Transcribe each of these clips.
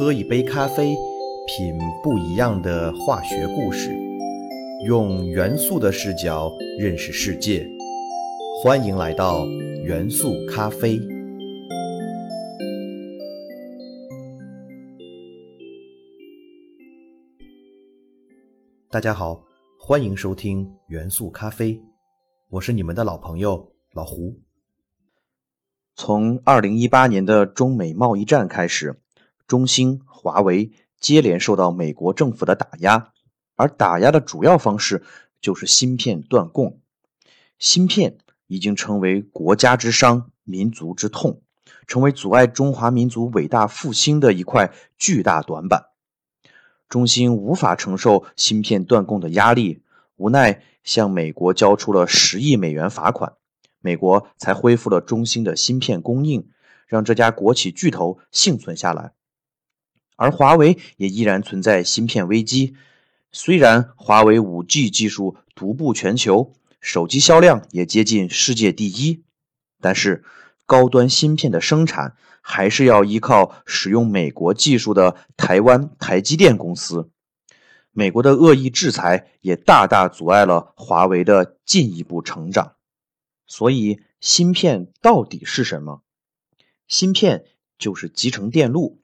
喝一杯咖啡，品不一样的化学故事，用元素的视角认识世界。欢迎来到元素咖啡。大家好，欢迎收听元素咖啡，我是你们的老朋友老胡。从二零一八年的中美贸易战开始，中兴、华为接连受到美国政府的打压，而打压的主要方式就是芯片断供。芯片已经成为国家之伤、民族之痛，成为阻碍中华民族伟大复兴的一块巨大短板。中兴无法承受芯片断供的压力，无奈向美国交出了十亿美元罚款。美国才恢复了中兴的芯片供应，让这家国企巨头幸存下来。而华为也依然存在芯片危机。虽然华为 5G 技术独步全球，手机销量也接近世界第一，但是高端芯片的生产还是要依靠使用美国技术的台湾台积电公司。美国的恶意制裁也大大阻碍了华为的进一步成长。所以，芯片到底是什么？芯片就是集成电路，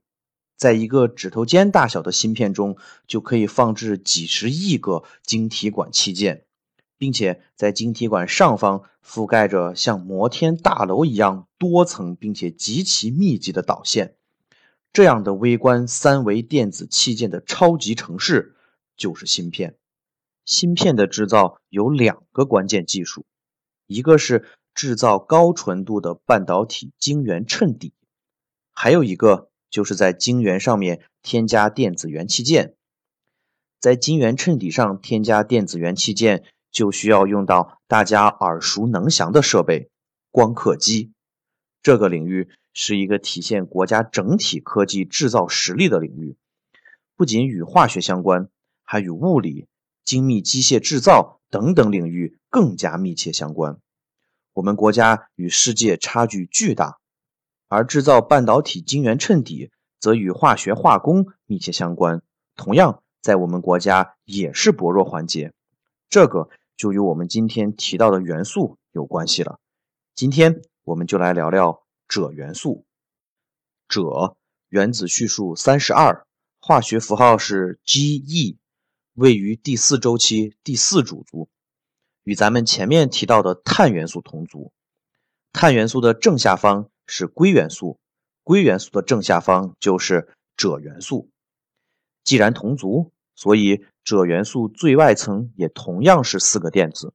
在一个指头尖大小的芯片中，就可以放置几十亿个晶体管器件，并且在晶体管上方覆盖着像摩天大楼一样多层并且极其密集的导线。这样的微观三维电子器件的超级城市就是芯片。芯片的制造有两个关键技术。一个是制造高纯度的半导体晶圆衬底，还有一个就是在晶圆上面添加电子元器件。在晶圆衬底上添加电子元器件，就需要用到大家耳熟能详的设备——光刻机。这个领域是一个体现国家整体科技制造实力的领域，不仅与化学相关，还与物理、精密机械制造等等领域。更加密切相关，我们国家与世界差距巨大，而制造半导体晶圆衬底则与化学化工密切相关，同样在我们国家也是薄弱环节。这个就与我们今天提到的元素有关系了。今天我们就来聊聊锗元素。锗原子序数三十二，化学符号是 Ge，位于第四周期第四主族。与咱们前面提到的碳元素同族，碳元素的正下方是硅元素，硅元素的正下方就是锗元素。既然同族，所以锗元素最外层也同样是四个电子，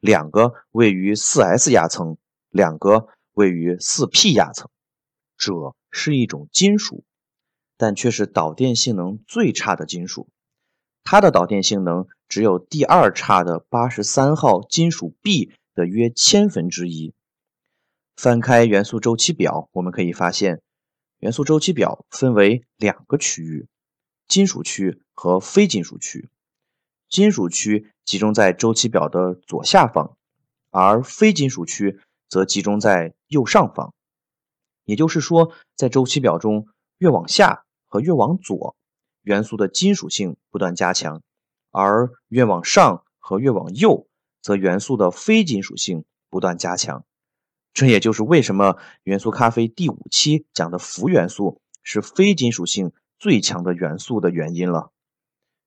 两个位于四 s 压层，两个位于四 p 压层。锗是一种金属，但却是导电性能最差的金属。它的导电性能只有第二差的八十三号金属 B 的约千分之一。翻开元素周期表，我们可以发现，元素周期表分为两个区域：金属区和非金属区。金属区集中在周期表的左下方，而非金属区则集中在右上方。也就是说，在周期表中，越往下和越往左。元素的金属性不断加强，而越往上和越往右，则元素的非金属性不断加强。这也就是为什么元素咖啡第五期讲的氟元素是非金属性最强的元素的原因了。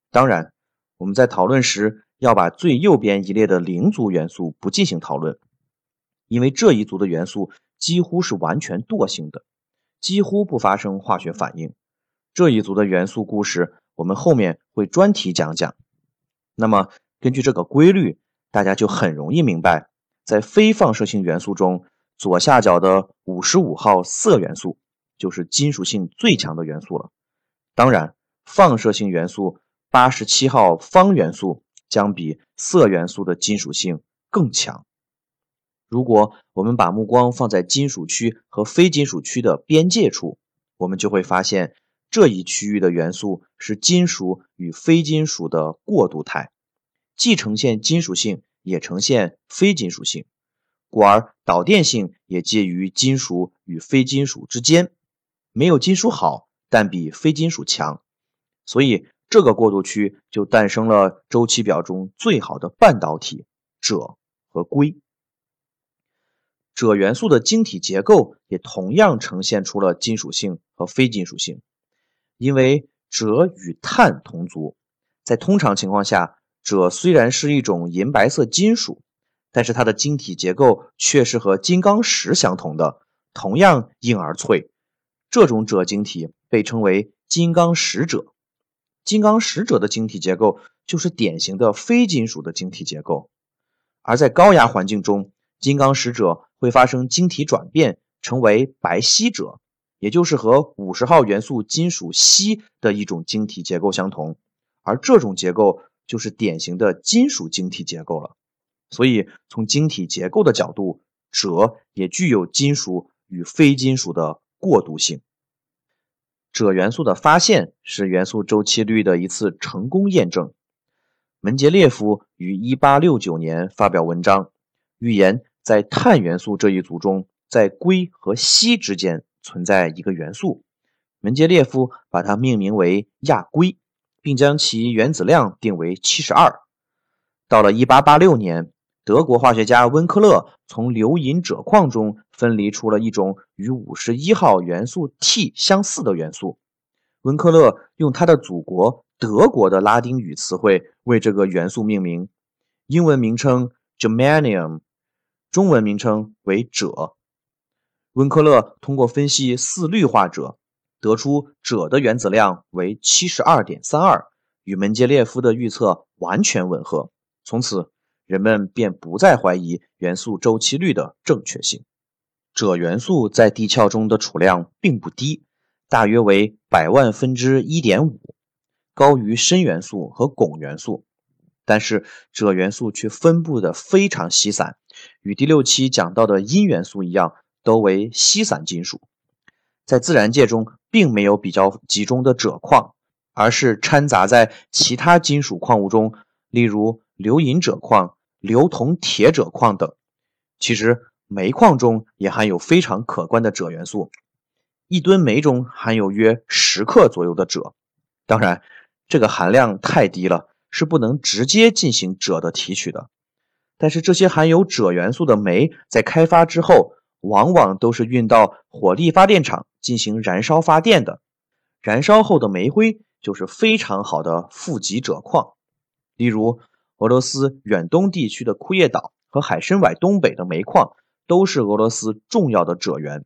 当然，我们在讨论时要把最右边一列的零族元素不进行讨论，因为这一族的元素几乎是完全惰性的，几乎不发生化学反应。这一组的元素故事，我们后面会专题讲讲。那么，根据这个规律，大家就很容易明白，在非放射性元素中，左下角的五十五号铯元素就是金属性最强的元素了。当然，放射性元素八十七号方元素将比铯元素的金属性更强。如果我们把目光放在金属区和非金属区的边界处，我们就会发现。这一区域的元素是金属与非金属的过渡态，既呈现金属性，也呈现非金属性，故而导电性也介于金属与非金属之间。没有金属好，但比非金属强，所以这个过渡区就诞生了周期表中最好的半导体锗和硅。锗元素的晶体结构也同样呈现出了金属性和非金属性，因为锗与碳同族，在通常情况下，锗虽然是一种银白色金属，但是它的晶体结构却是和金刚石相同的，同样硬而脆。这种锗晶体被称为金刚石锗。金刚石锗的晶体结构就是典型的非金属的晶体结构，而在高压环境中，金刚石锗会发生晶体转变，成为白锡锗，也就是和五十号元素金属锡的一种晶体结构相同，而这种结构就是典型的金属晶体结构了。所以，从晶体结构的角度，锗也具有金属与非金属的。过渡性，锗元素的发现是元素周期律的一次成功验证。门捷列夫于1869年发表文章，预言在碳元素这一组中，在硅和锡之间存在一个元素。门捷列夫把它命名为亚硅，并将其原子量定为72。到了1886年。德国化学家温克勒从硫银锗矿中分离出了一种与五十一号元素 T 相似的元素。温克勒用他的祖国德国的拉丁语词汇为这个元素命名，英文名称 Germanium，中文名称为锗。温克勒通过分析四氯化锗，得出锗的原子量为七十二点三二，与门捷列夫的预测完全吻合。从此。人们便不再怀疑元素周期律的正确性。锗元素在地壳中的储量并不低，大约为百万分之一点五，高于砷元素和汞元素。但是锗元素却分布的非常稀散，与第六期讲到的铟元素一样，都为稀散金属。在自然界中，并没有比较集中的锗矿，而是掺杂在其他金属矿物中，例如硫银锗矿。硫铜铁锗矿等，其实煤矿中也含有非常可观的锗元素，一吨煤中含有约十克左右的锗。当然，这个含量太低了，是不能直接进行锗的提取的。但是这些含有锗元素的煤在开发之后，往往都是运到火力发电厂进行燃烧发电的。燃烧后的煤灰就是非常好的富集锗矿，例如。俄罗斯远东地区的库页岛和海参崴东北的煤矿都是俄罗斯重要的锗源。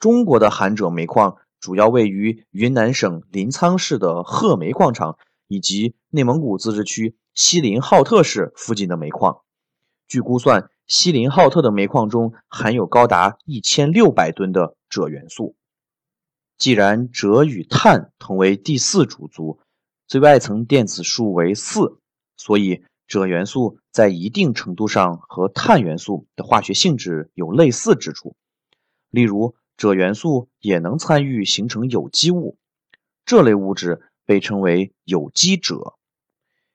中国的含锗煤矿主要位于云南省临沧市的褐煤矿场以及内蒙古自治区锡林浩特市附近的煤矿。据估算，锡林浩特的煤矿中含有高达一千六百吨的锗元素。既然锗与碳同为第四主族，最外层电子数为四。所以，锗元素在一定程度上和碳元素的化学性质有类似之处。例如，锗元素也能参与形成有机物，这类物质被称为有机锗。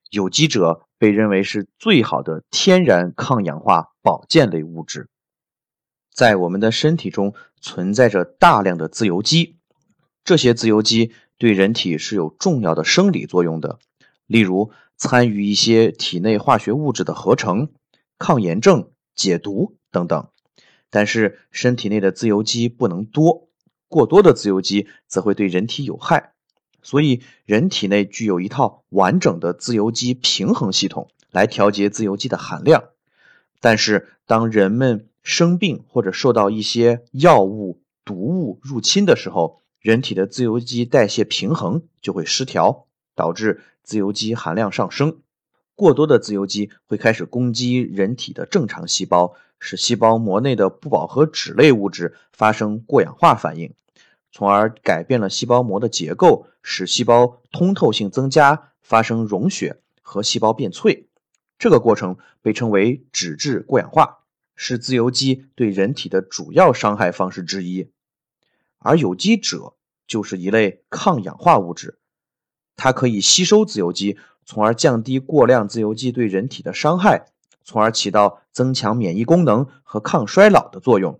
有机锗被认为是最好的天然抗氧化保健类物质。在我们的身体中存在着大量的自由基，这些自由基对人体是有重要的生理作用的。例如，参与一些体内化学物质的合成、抗炎症、解毒等等。但是，身体内的自由基不能多，过多的自由基则会对人体有害。所以，人体内具有一套完整的自由基平衡系统来调节自由基的含量。但是，当人们生病或者受到一些药物、毒物入侵的时候，人体的自由基代谢平衡就会失调。导致自由基含量上升，过多的自由基会开始攻击人体的正常细胞，使细胞膜内的不饱和脂类物质发生过氧化反应，从而改变了细胞膜的结构，使细胞通透性增加，发生溶血和细胞变脆。这个过程被称为脂质过氧化，是自由基对人体的主要伤害方式之一。而有机锗就是一类抗氧化物质。它可以吸收自由基，从而降低过量自由基对人体的伤害，从而起到增强免疫功能和抗衰老的作用。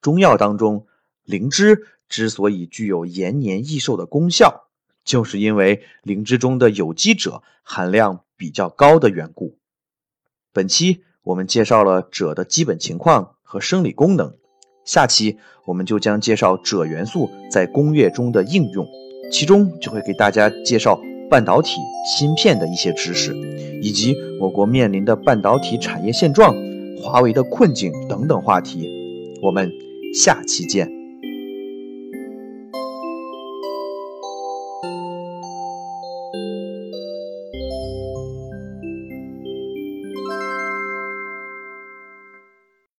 中药当中，灵芝之所以具有延年益寿的功效，就是因为灵芝中的有机锗含量比较高的缘故。本期我们介绍了锗的基本情况和生理功能，下期我们就将介绍锗元素在工业中的应用，其中就会给大家介绍半导体、芯片的一些知识，以及我国面临的半导体产业现状、华为的困境等等话题。我们下期见。